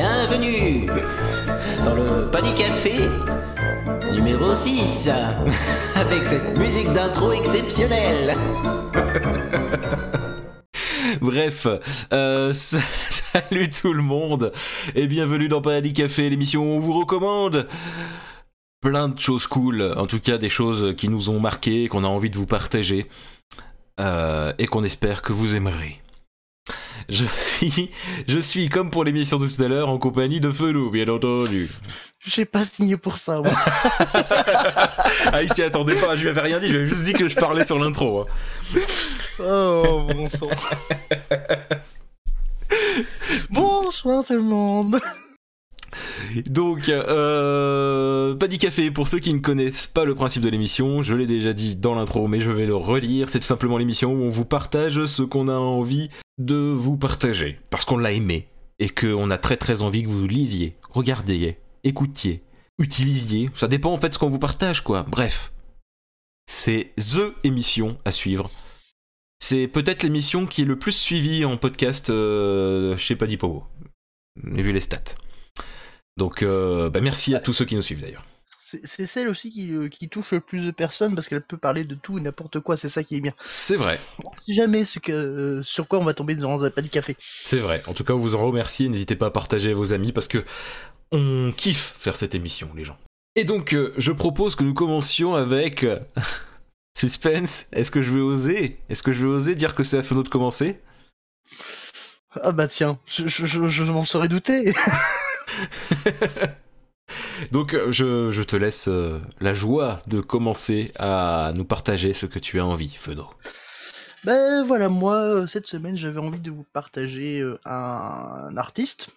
Bienvenue dans le Panic Café numéro 6 avec cette musique d'intro exceptionnelle. Bref, euh, salut tout le monde et bienvenue dans Panic Café, l'émission où on vous recommande plein de choses cool, en tout cas des choses qui nous ont marqué, qu'on a envie de vous partager euh, et qu'on espère que vous aimerez. Je suis, je suis comme pour l'émission de tout à l'heure en compagnie de Felou, bien entendu. J'ai pas signé pour ça, moi. ah, il s'y attendait pas, je lui avais rien dit, je lui avais juste dit que je parlais sur l'intro. Hein. Oh, bon sang. Bonsoir tout le monde. Donc, euh, Paddy Café, pour ceux qui ne connaissent pas le principe de l'émission, je l'ai déjà dit dans l'intro, mais je vais le relire. C'est tout simplement l'émission où on vous partage ce qu'on a envie de vous partager, parce qu'on l'a aimé, et qu'on a très très envie que vous lisiez, regardiez, écoutiez, utilisiez. Ça dépend en fait de ce qu'on vous partage, quoi. Bref, c'est THE émission à suivre. C'est peut-être l'émission qui est le plus suivie en podcast euh, chez Paddy Powo. J'ai vu les stats. Donc, euh, bah, merci à tous ceux qui nous suivent d'ailleurs. C'est celle aussi qui, euh, qui, touche le plus de personnes parce qu'elle peut parler de tout et n'importe quoi, c'est ça qui est bien. C'est vrai. On sait jamais ce que, euh, sur quoi on va tomber dans un panier café. C'est vrai. En tout cas, on vous en remercie. N'hésitez pas à partager à vos amis parce que on kiffe faire cette émission, les gens. Et donc, je propose que nous commencions avec suspense. Est-ce que je vais oser? Est-ce que je vais oser dire que c'est à Fenot de commencer? Ah bah tiens, je, je, je, je m'en serais douté. Donc je, te laisse euh, la joie de commencer à nous partager ce que tu as envie, Feno. Ben voilà, moi, euh, cette semaine, j'avais envie de vous partager euh, un, artiste.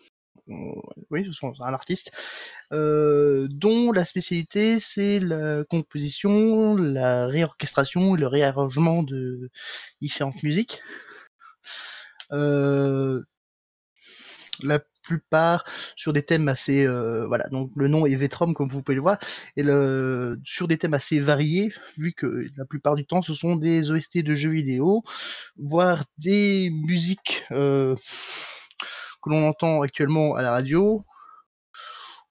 Oui, ce sont un artiste dont la spécialité c'est la composition, la réorchestration et le réarrangement de différentes musiques. la plupart sur des thèmes assez euh, voilà. Donc le nom est Vetrom comme vous pouvez le voir. Et le sur des thèmes assez variés vu que la plupart du temps ce sont des OST de jeux vidéo voire des musiques euh, que l'on entend actuellement à la radio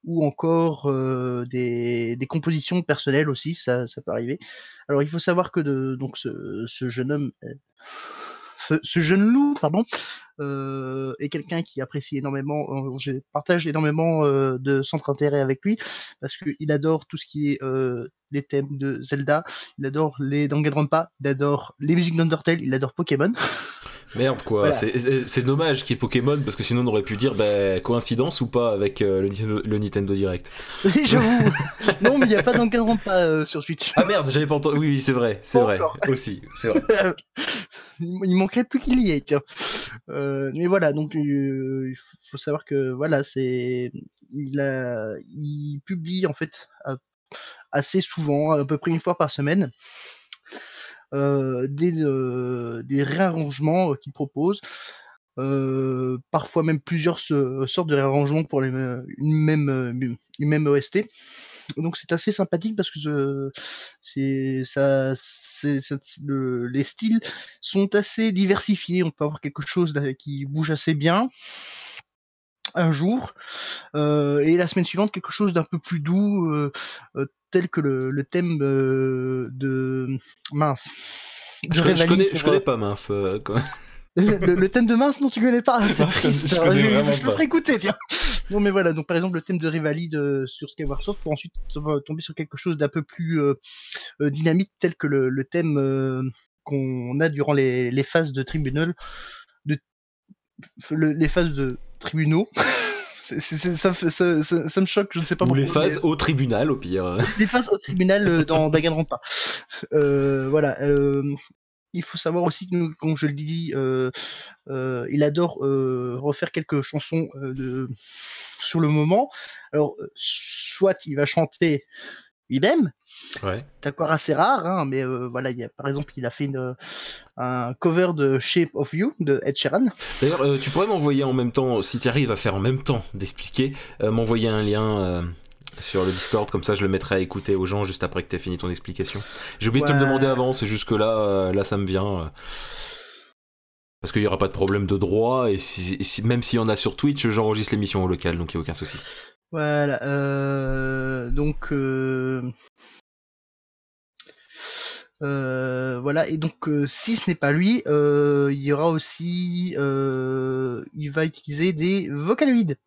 ou encore euh, des, compositions personnelles aussi, ça, peut arriver. Alors il faut savoir que donc ce jeune homme ce, jeune loup, pardon, euh, est quelqu'un qui apprécie énormément, euh, je partage énormément euh, de centre intérêt avec lui parce qu'il adore tout ce qui est les thèmes de Zelda, il adore les Danganronpa, il adore les musiques d'Undertale, il adore Pokémon. Merde quoi, c'est dommage qu'il y ait Pokémon parce que sinon on aurait pu dire bah, coïncidence ou pas avec le, Nintendo, Direct. Oui, j'avoue. non, mais il n'y a pas Danganronpa sur Switch. Ah merde, j'avais pas entendu. Oui, oui c'est vrai, c'est vrai. Aussi, c'est vrai. il manquerait plus qu'il y ait, tiens. Euh, mais voilà, donc euh, il faut savoir que voilà, c'est il, a, il publie en fait assez souvent, à peu près une fois par semaine, euh, des, des réarrangements qu'il propose. parfois même plusieurs sortes de réarrangements pour les, une, même, une OST donc c'est assez sympathique parce que c'est ça, les styles sont assez diversifiés. On peut avoir quelque chose qui bouge assez bien un jour euh, et la semaine suivante quelque chose d'un peu plus doux euh, euh, tel que le, le thème de mince. Je, connais, je connais pas mince. le, thème de mince, non, tu connais pas, c'est triste. Je, je, le ferai écouter, tiens. Non, mais voilà, donc par exemple, le thème de Rivali sur Skyward Sword pour ensuite tomber sur quelque chose d'un peu plus euh, euh, dynamique, tel que le, le thème euh, qu'on a durant les, les, phases de tribunal, de, les phases de tribunaux. ça, ça, ça, ça, me choque, je ne sais pas Ou les phases au tribunal, au pire. Les phases au tribunal dans Danganronpa. Euh, voilà il faut savoir aussi que, comme je le dis, euh, euh, il adore euh, refaire quelques chansons de, sur le moment. Alors, soit il va chanter lui-même, ouais. d'accord assez rare, hein, mais voilà, il y a, par exemple, il a fait une, un cover de Shape of You de Ed Sheeran. D'ailleurs, tu pourrais m'envoyer en même temps, si tu arrives à faire en même temps d'expliquer, m'envoyer un lien sur le Discord, comme ça je le mettrai à écouter aux gens juste après que tu aies fini ton explication. J'ai oublié de te le demander avant, c'est juste que là, euh, là ça me vient. Euh. Parce qu'il n'y aura pas de problème de droit, et même s'il y en a sur Twitch, j'enregistre l'émission au local, donc il n'y a aucun souci. Voilà, euh, donc... Euh, euh, voilà, et donc si ce n'est pas lui, il y aura aussi... il va utiliser des vocaloïdes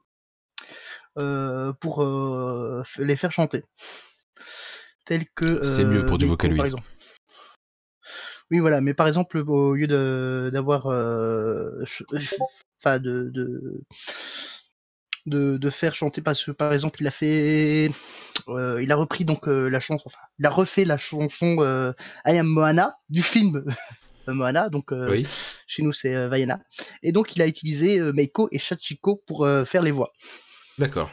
pour les faire chanter. Tel que... C'est mieux pour du vocaloïde. Oui, voilà, mais par exemple, au lieu d'avoir, euh, enfin, de, de, de, faire chanter, parce que par exemple, il a fait, euh, il a repris donc euh, la chanson, enfin, il a refait la chanson I Am Moana du film. Moana, donc chez nous c'est Vaiana. Et donc il a utilisé Meiko et Shachiko pour faire les voix. D'accord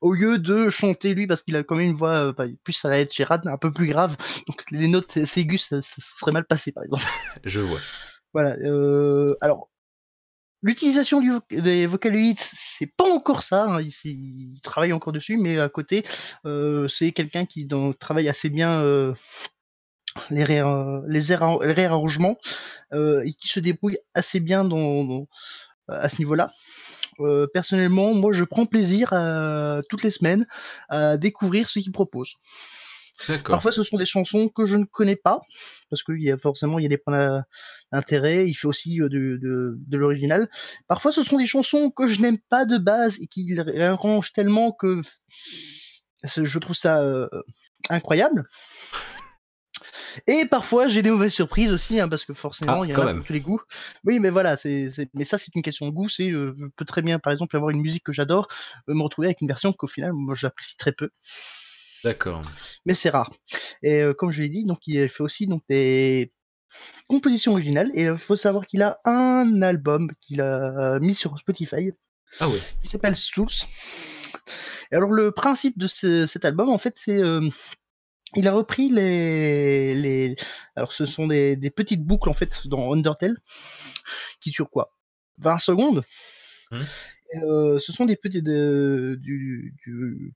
au lieu de chanter lui, parce qu'il a quand même une voix euh, plus à la Ed Sheeran, un peu plus grave, donc les notes aigus, ça, serait mal passé par exemple. Je vois. Voilà. Euh, alors, L'utilisation des vocaloïdes, c'est pas encore ça. Hein, il, travaille encore dessus, mais à côté, euh, c'est quelqu'un qui travaille assez bien les, les, réarrangements et qui se débrouille assez bien dans à ce niveau-là. Euh, personnellement, moi, je prends plaisir toutes les semaines à découvrir ce qu'il propose. Parfois, ce sont des chansons que je ne connais pas, parce qu'il y a forcément il y a des points d'intérêt. Il fait aussi euh, de, de, l'original. Parfois, ce sont des chansons que je n'aime pas de base et qu'il arrange tellement que je trouve ça euh, incroyable. Et parfois, j'ai des mauvaises surprises aussi, hein, parce que forcément, ah, il y en a pour tous les goûts. Oui, mais voilà, c'est, mais ça, c'est une question de goût. C'est, euh, je peux très bien, par exemple, avoir une musique que j'adore, euh, me retrouver avec une version qu'au final, moi, j'apprécie très peu. D'accord. Mais c'est rare. Et euh, comme je l'ai dit, donc il fait aussi donc des compositions originales. Et il faut savoir qu'il a un album qu'il a mis sur Spotify. Ah ouais. Qui s'appelle Source. Et alors le principe de cet album, en fait, c'est il a repris les, les... alors ce sont des, des, petites boucles en fait dans Undertale qui durent quoi 20 secondes. Mmh. euh, ce sont des petites du, du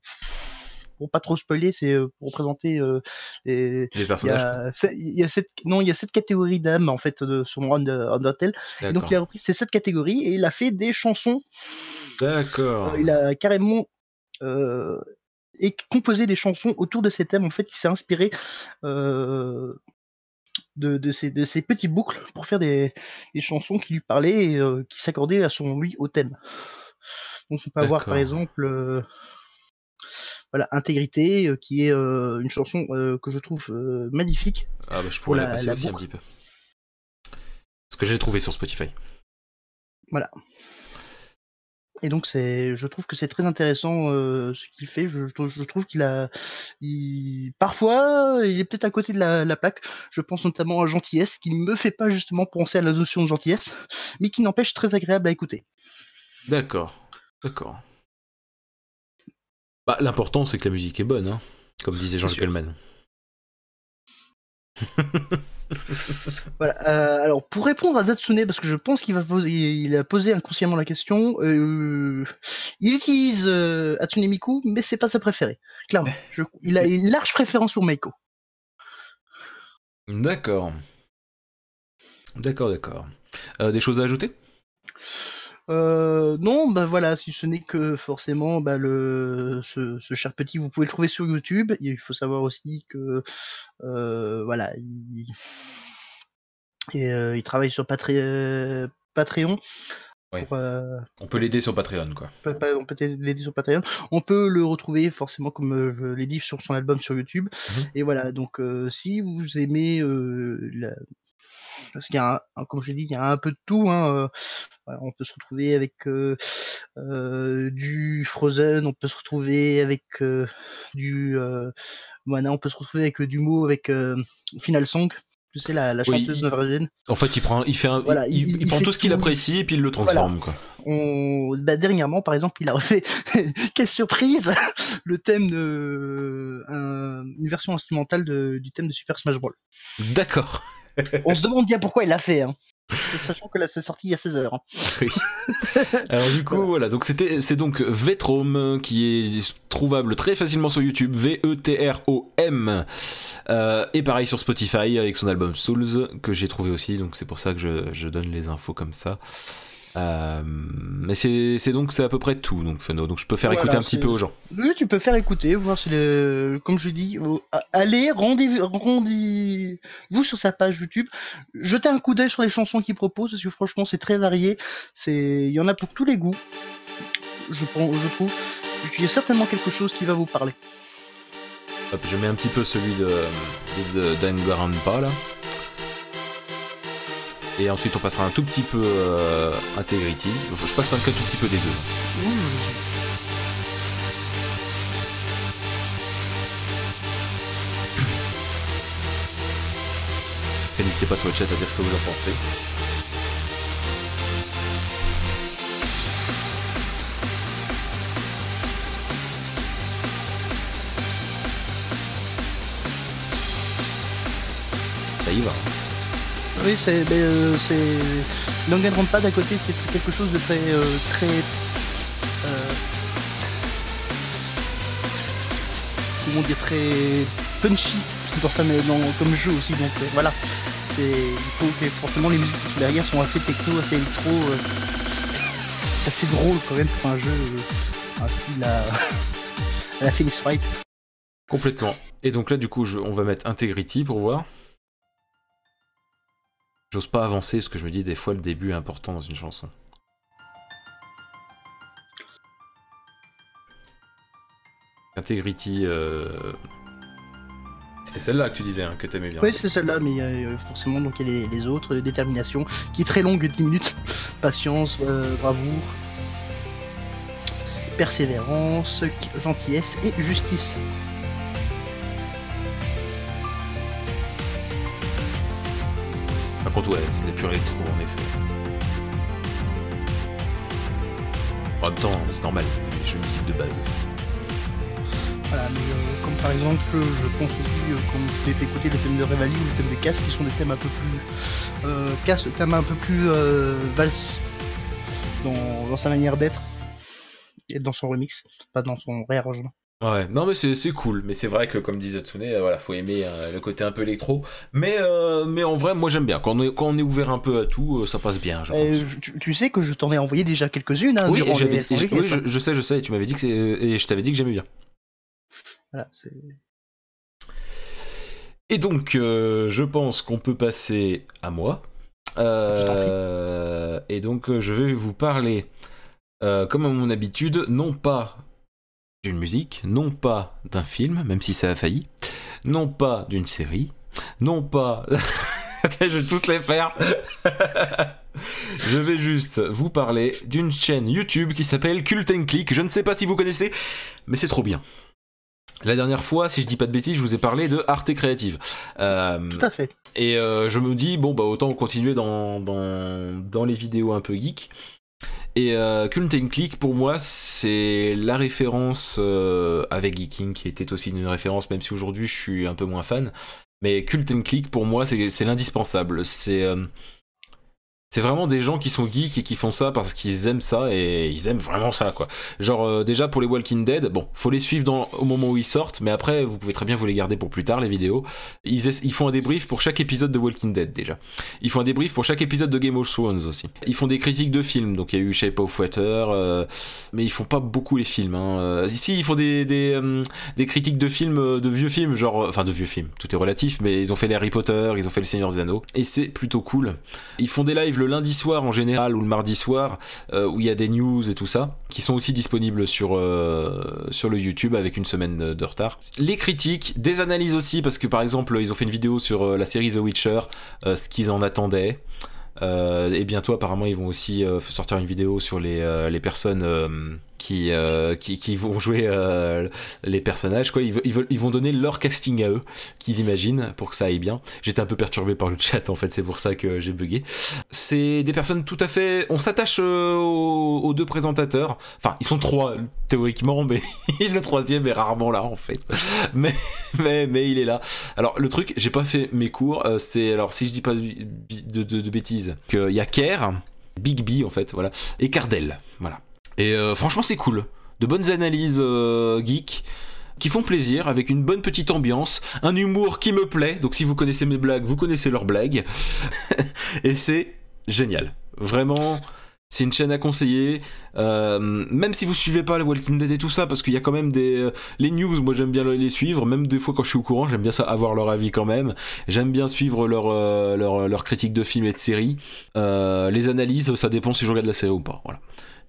pour pas trop spoiler c'est euh, pour présenter euh, les, les, personnages il y, a, cette non il y a cette catégorie d'âmes en fait de, sur Undertale. Donc il a repris ces sept catégories et il a fait des chansons. D'accord. Il a carrément euh, et composer des chansons autour de ces thèmes. En fait, il s'est inspiré euh, de, de, ces, de ces petits boucles pour faire des, des chansons qui lui parlaient et euh, qui s'accordaient à son lui au thème. Donc on peut avoir par exemple euh, voilà Intégrité qui est une chanson que je trouve magnifique. Ah bah je pourrais la, passer aussi un petit peu. Ce que j'ai trouvé sur Spotify. Voilà. Et donc c'est, je trouve que c'est très intéressant euh, ce qu'il fait. Je, je trouve qu'il a, il, parfois, il est peut-être à côté de la, la, plaque. Je pense notamment à Gentillesse, qui ne me fait pas justement penser à la notion de gentillesse, mais qui n'empêche très agréable à écouter. D'accord, d'accord. Bah, l'important c'est que la musique est bonne, hein, comme disait Jean-Luc voilà, euh, alors pour répondre à Datsune, parce que je pense qu'il va poser, il a posé inconsciemment la question, euh, il utilise euh, Hatsune Miku, mais c'est pas sa préférée, clairement. il a une large préférence pour Meiko. D'accord. D'accord, d'accord. des choses à ajouter? Euh, non, bah voilà, si ce n'est que forcément, bah le, ce, ce, cher petit, vous pouvez le trouver sur YouTube. Il faut savoir aussi que, euh, voilà, il, et, euh, il travaille sur Patreon. Pour, on peut l'aider sur Patreon, quoi. On peut l'aider sur Patreon. On peut le retrouver forcément, comme je l'ai dit, sur son album sur YouTube. Mmh et voilà, donc si vous aimez la, parce qu'il y a, un, comme je l'ai dit, il y a un peu de tout. Hein, euh, on peut se retrouver avec euh, euh, du Frozen, on peut se retrouver avec du Moana, on peut se retrouver avec du mot, avec Final Song. Tu sais, la, la chanteuse norvégienne. En fait, il prend, il fait voilà, il, prend tout ce qu'il apprécie et puis il le transforme. Quoi. On, bah, dernièrement, par exemple, il a refait, quelle surprise, le thème de, une version instrumentale de, du thème de Super Smash Bros. D'accord. On se demande bien pourquoi il l'a fait. Hein. Sachant que là, c'est sorti il y a 16 heures. hein. Oui. Alors du coup, voilà, donc c'était, c'est donc Vetrom qui est trouvable très facilement sur YouTube, V-E-T-R-O-M, Euh, et pareil sur Spotify avec son album Souls que j'ai trouvé aussi, donc c'est pour ça que je, je donne les infos comme ça. Euh, mais c'est, donc c'est à peu près tout, donc Feno, donc je peux faire Voilà, écouter un petit peu aux gens. Oui, tu peux faire écouter, voir si le, comme je dis, allez, rendez-vous rendez sur sa page YouTube, jetez un coup d'œil sur les chansons qu'il propose, parce que franchement, c'est très varié, c'est, il y en a pour tous les goûts, je, pense- je trouve. Il y a certainement quelque chose qui va vous parler. Hop, je mets un petit peu celui de, de, là. Et ensuite on passera un tout petit peu euh, Integrity. Je passe un tout petit peu des deux. Et N'hésitez pas sur le chat à dire ce que vous en pensez. Ça y va. Oui, c'est, euh, c'est, Danganronpa d'à côté, c'est quelque chose de très, euh, très, euh, dire, très punchy dans sa, dans, comme jeu aussi. Donc euh, voilà, c'est, il faut que forcément les musiques derrière sont assez techno, assez électro, euh, ce qui est assez drôle quand même pour un jeu, un style à, à la Phoenix Wright. Complètement. Et donc là, du coup, je- on va mettre Integrity pour voir. J'ose pas avancer parce que je me dis des fois le début est important dans une chanson. Integrity. Euh... C'est celle-là que tu disais hein, que t'aimais bien. Oui, c'est celle-là, mais euh, forcément, donc il y a les, autres, euh, détermination, qui est très longue, 10 minutes, patience, bravoure, persévérance, gentillesse et justice. Contre, ouais, c'est pur électro en effet. En même temps, c'est normal, les jeux de base aussi. Voilà, mais euh, comme par exemple, je pense aussi, euh, comme je t'ai fait écouter le thème de Revali ou le thème de Casse, qui sont des thèmes un peu plus. Euh, Casse, le thème un peu plus euh, valse dans, dans sa manière d'être et dans son remix, pas dans son réarrangement. Ouais, non mais c'est cool, mais c'est vrai que comme disait Tsune, euh, voilà, faut aimer euh, le côté un peu électro, mais euh, mais en vrai, moi j'aime bien quand on est quand on est ouvert un peu à tout, euh, ça passe bien. Je tu, tu sais que je t'en ai envoyé déjà quelques-unes hein, oui, durant les et je, je sais, je sais, et tu m'avais dit que et je t'avais dit que j'aimais bien. Voilà, c'est- Et donc, je pense qu'on peut passer à moi. Et donc, je vais vous parler, comme à mon habitude, non pas d'une musique, non pas d'un film, même si ça a failli, non pas d'une série, non pas... Je vais tous les faire. je vais juste vous parler d'une chaîne YouTube qui s'appelle Cult and Click. Je ne sais pas si vous connaissez, mais c'est trop bien. La dernière fois, si je dis pas de bêtises, je vous ai parlé de Arte Créative. Euh, Tout à fait. et euh, je me dis, bon, bah autant continuer dans, dans, dans les vidéos un peu geek. Et euh, Cult and Click, pour moi, c'est la référence euh, avec Geeking, qui était aussi une référence, même si aujourd'hui je suis un peu moins fan. Mais Cult and Click, pour moi, c'est l'indispensable. C'est euh, c'est vraiment des gens qui sont geeks et qui font ça parce qu'ils aiment ça et ils aiment vraiment ça, quoi. Genre, euh, déjà pour les Walking Dead, bon, faut les suivre au moment où ils sortent, mais après, vous pouvez très bien vous les garder pour plus tard, les vidéos. Ils, ils font un débrief pour chaque épisode de Walking Dead déjà. Ils font un débrief pour chaque épisode de Game of Thrones aussi. Ils font des critiques de films, donc il y a eu Shape of Water, euh, mais ils font pas beaucoup les films. Hein. Euh, Ici, ils font des, des, critiques de films, de vieux films, genre, enfin de vieux films, tout est relatif, mais ils ont fait les Harry Potter, ils ont fait le Seigneur des Anneaux, et c'est plutôt cool. Ils font des lives le lundi soir en général ou le mardi soir, euh, où il y a des news et tout ça, qui sont aussi disponibles sur, euh, sur le YouTube avec une semaine de, retard. Les critiques, des analyses aussi, parce que par exemple, ils ont fait une vidéo sur euh, la série The Witcher, ce qu'ils en attendaient. Euh, et bientôt, apparemment, ils vont aussi euh, sortir une vidéo sur les, euh, les personnes qui, qui, vont jouer les personnages. Quoi. Ils, ils, vont donner leur casting à eux, qu'ils imaginent, pour que ça aille bien. J'étais un peu perturbé par le chat, en fait, c'est pour ça que j'ai bugué. C'est des personnes tout à fait... On s'attache aux, deux présentateurs. Enfin, ils sont trois, théoriquement, mais le troisième est rarement là, en fait. Mais, mais, mais il est là. Alors, le truc, j'ai pas fait mes cours, c'est... Alors, si je dis pas de, bêtises, qu'il y a Kerr, Big B, en fait, voilà, et Cardell, voilà. Et euh, franchement, c'est cool. De bonnes analyses euh, geek qui font plaisir, avec une bonne petite ambiance, un humour qui me plaît. Donc si vous connaissez mes blagues, vous connaissez leurs blagues. et c'est génial. Vraiment, c'est une chaîne à conseiller. Euh, même si vous suivez pas le Walking Dead et tout ça, parce qu'il y a quand même des les news. Moi, j'aime bien les suivre. Même des fois quand je suis au courant, j'aime bien ça avoir leur avis quand même. J'aime bien suivre leur leur, leur critique de films et de séries. les analyses, ça dépend si je regarde la série ou pas. Voilà.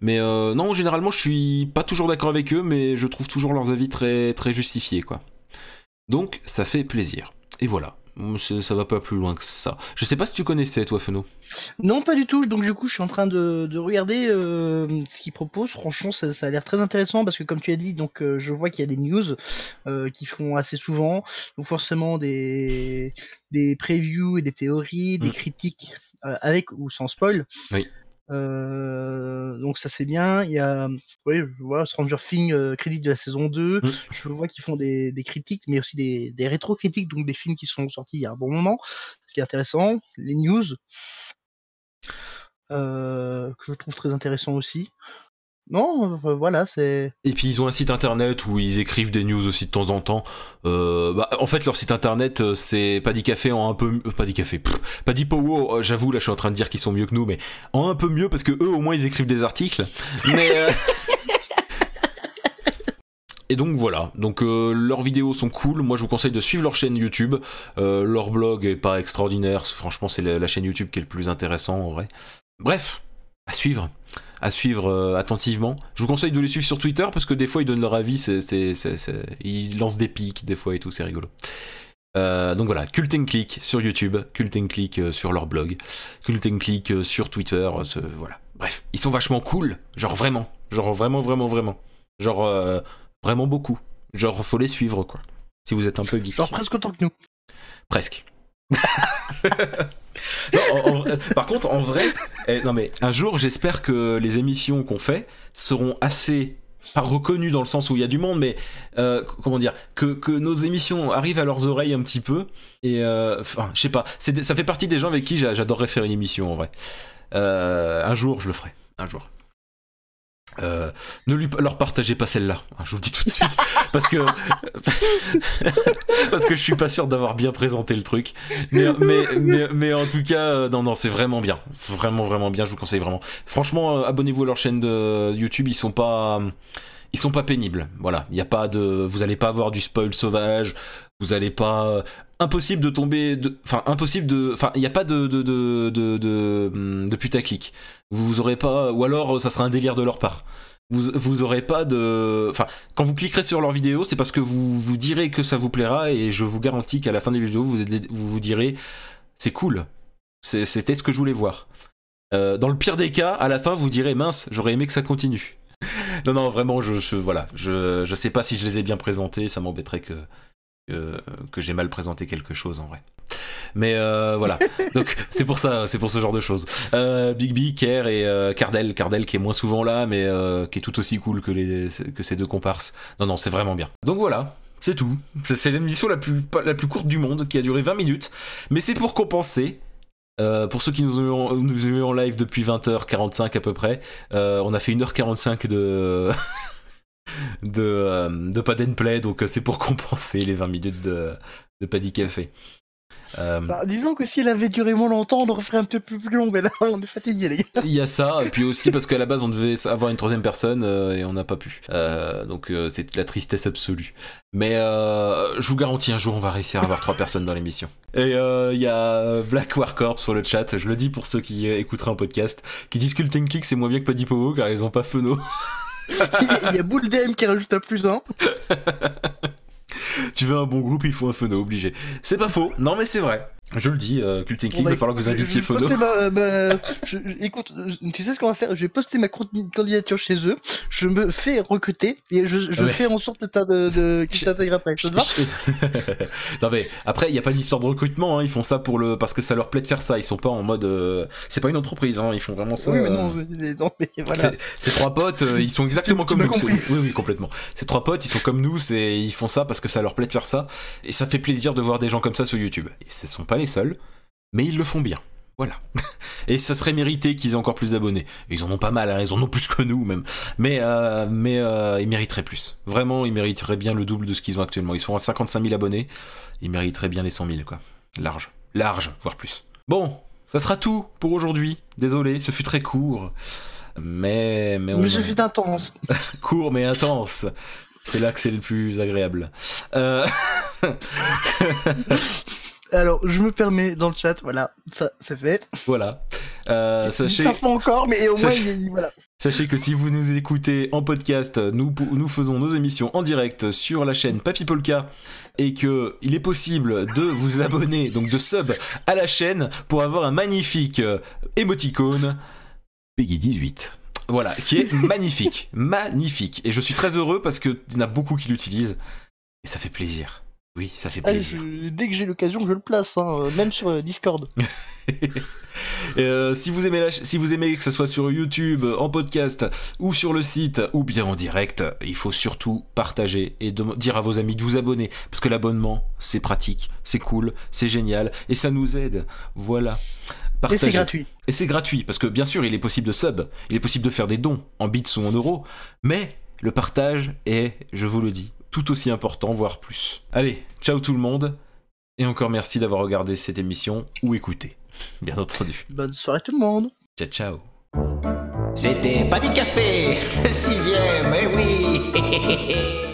Mais euh, non, généralement, je suis pas toujours d'accord avec eux, mais je trouve toujours leurs avis très, très justifiés, quoi. Donc, ça fait plaisir. Et voilà. Ça va pas plus loin que ça. Je sais pas si tu connaissais, toi, Feno. Non, pas du tout. Donc, du coup, je suis en train de, regarder euh, ce qu'ils proposent. Franchement, ça, a l'air très intéressant parce que, comme tu as dit, donc, euh, je vois qu'il y a des news qui font assez souvent. Donc, forcément, des, des previews et des théories, des mm. critiques avec ou sans spoil. Oui. Euh, donc ça c'est bien. Il y a, oui, je vois Stranger Things euh, critique de la saison 2. Mmh. Je vois qu'ils font des, des, critiques, mais aussi des, des rétro-critiques, donc des films qui sont sortis il y a un bon moment. Ce qui est intéressant. Les news, euh, que je trouve très intéressant aussi. Non, euh, voilà, c'est. Et puis ils ont un site internet où ils écrivent des news aussi de temps en temps. Euh, bah, en fait, leur site internet, euh, c'est Paddy Café en un peu. Paddy Café. Paddy Powo, j'avoue, là je suis en train de dire qu'ils sont mieux que nous, mais en un peu mieux parce que eux au moins ils écrivent des articles. Mais. Et donc voilà, donc leurs vidéos sont cool, moi je vous conseille de suivre leur chaîne YouTube, leur blog est pas extraordinaire, franchement c'est la, chaîne YouTube qui est le plus intéressant en vrai. Bref, à suivre à suivre euh, attentivement. Je vous conseille de les suivre sur Twitter parce que des fois ils donnent leur avis, c'est, ils lancent des pics des fois et tout, c'est rigolo. Euh, donc voilà, Cult Click sur YouTube, Cult Click euh, sur leur blog, Cult Click sur Twitter, voilà. Bref, ils sont vachement cool, genre vraiment, genre vraiment, vraiment, vraiment. Genre vraiment beaucoup. Genre faut les suivre quoi. Si vous êtes un peu geek. Genre presque autant que nous. Presque. Par contre, en vrai, eh, non mais un jour, j'espère que les émissions qu'on fait seront assez reconnues dans le sens où il y a du monde, mais euh, comment dire, que, nos émissions arrivent à leurs oreilles un petit peu. Et euh, enfin, je sais pas, ça fait partie des gens avec qui j'adorerais faire une émission en vrai. Euh, un jour, je le ferai. Un jour. Euh, ne lui, leur partagez pas celle-là, hein, je vous le dis tout de suite, parce que parce que je suis pas sûr d'avoir bien présenté le truc, mais mais, mais, en tout cas, euh, non non, c'est vraiment bien, c'est vraiment vraiment bien, je vous conseille vraiment. Franchement, euh, abonnez-vous à leur chaîne de YouTube, ils sont pas ils sont pas pénibles, voilà, il y a pas de, vous allez pas avoir du spoil sauvage, vous allez pas impossible de tomber enfin impossible de enfin il n'y a pas de de de de, de putaclic. Vous aurez pas ou alors ça sera un délire de leur part. Vous, vous aurez pas de enfin quand vous cliquerez sur leur vidéo c'est parce que vous vous direz que ça vous plaira et je vous garantis qu'à la fin des vidéos vous vous, direz c'est cool. C'était ce que je voulais voir. Euh, dans le pire des cas à la fin vous direz mince j'aurais aimé que ça continue. Non non vraiment je, je voilà je je sais pas si je les ai bien présentés ça m'embêterait que que, j'ai mal présenté quelque chose en vrai. Mais euh, voilà, donc c'est pour ça, c'est pour ce genre de choses. Euh, Big B, Kerr et euh, Cardell, Cardell qui est moins souvent là, mais qui est tout aussi cool que, les, que ces deux comparses. Non, non, c'est vraiment bien. Donc voilà, c'est tout. C'est l'émission la plus, la plus courte du monde qui a duré 20 minutes, mais c'est pour compenser. pour ceux qui nous ont, nous en live depuis 20h45 à peu près, on a fait 1h45 de, de, euh, de pas play, donc euh, c'est pour compenser les 20 minutes de, de Paddy Café. Euh, bah, disons que si elle avait duré moins longtemps, on aurait fait un petit peu plus long, mais là on est fatigué les gars. Il y a ça, et puis aussi parce qu'à la base on devait avoir une troisième personne et on n'a pas pu. donc c'est la tristesse absolue. Mais je vous garantis un jour on va réussir à avoir trois personnes dans l'émission. Et il y a Black War Corp sur le chat, je le dis pour ceux qui écouteraient un podcast, qui disent que le c'est moins bien que Paddy Powo car ils ont pas Feno. Il y a Boule DM qui rajoute un plus 1. tu veux un bon groupe, il faut un phono obligé. C'est pas faux, non mais c'est vrai. Je le dis, euh, Cult Thinking, Bon, bah, il va falloir que vous invitiez Fono. ma- euh, ma- je- je- écoute, je- tu sais ce qu'on va faire? Je vais poster ma candi- candidature chez eux. Je me fais recruter et je, Ouais. fais en sorte de, de, qu'ils t'intègrent après. Ça te va? non mais après il y a pas d'histoire de recrutement, hein, ils font ça pour le parce que ça leur plaît de faire ça. Ils sont pas en mode, euh, c'est pas une entreprise, hein, ils font vraiment ça. Oui, mais euh, non, mais, mais non, mais voilà. C'est- Ces trois potes, euh, ils sont exactement tu comme nous. compris. Oui, oui, complètement. Ces trois potes, ils sont comme nous, ils font ça parce que ça leur plaît de faire ça, et ça fait plaisir de voir des gens comme ça sur YouTube. Et ce sont pas les seuls, mais ils le font bien. Voilà. Et ça serait mérité qu'ils aient encore plus d'abonnés. Ils en ont pas mal, hein, ils en ont plus que nous même. Mais, euh, mais euh, ils mériteraient plus. Vraiment, ils mériteraient bien le double de ce qu'ils ont actuellement. Ils sont à 55 000 abonnés. Ils mériteraient bien les 100 000, quoi. Large. Large, voire plus. Bon, ça sera tout pour aujourd'hui. Désolé, ce fut très court. Mais, mais on Mais je fut intense. court mais intense. C'est là que c'est le plus agréable. Euh, Alors, je me permets dans le chat, voilà, ça c'est fait. voilà. Euh, sachez, Ça fait encore, mais au moins, Sachez- il, il- voilà. sachez que si vous nous écoutez en podcast, nous, nous faisons nos émissions en direct sur la chaîne Papy Polka et que il est possible de vous abonner, donc de sub à la chaîne pour avoir un magnifique euh, émoticône Peggy 18. Voilà, qui est magnifique, magnifique. Et je suis très heureux parce qu'il y en a beaucoup qui l'utilisent et ça fait plaisir. Oui, ça fait Ah, plaisir. je- dès que j'ai l'occasion, je le place, hein, euh, même sur euh, Discord. Euh, si vous aimez la si vous aimez que ce soit sur YouTube, en podcast ou sur le site ou bien en direct, il faut surtout partager et dire à vos amis de vous abonner parce que l'abonnement c'est pratique, c'est cool, c'est génial et ça nous aide. Voilà. Et c'est gratuit. Et c'est gratuit parce que bien sûr il est possible de sub, il est possible de faire des dons en bits ou en euros, mais le partage est, je vous le dis, tout aussi important voire plus. Allez, ciao tout le monde et encore merci d'avoir regardé cette émission ou écouté, bien entendu. Bonne soirée tout le monde. Ciao, ciao. C'était pas du café, le sixième, eh oui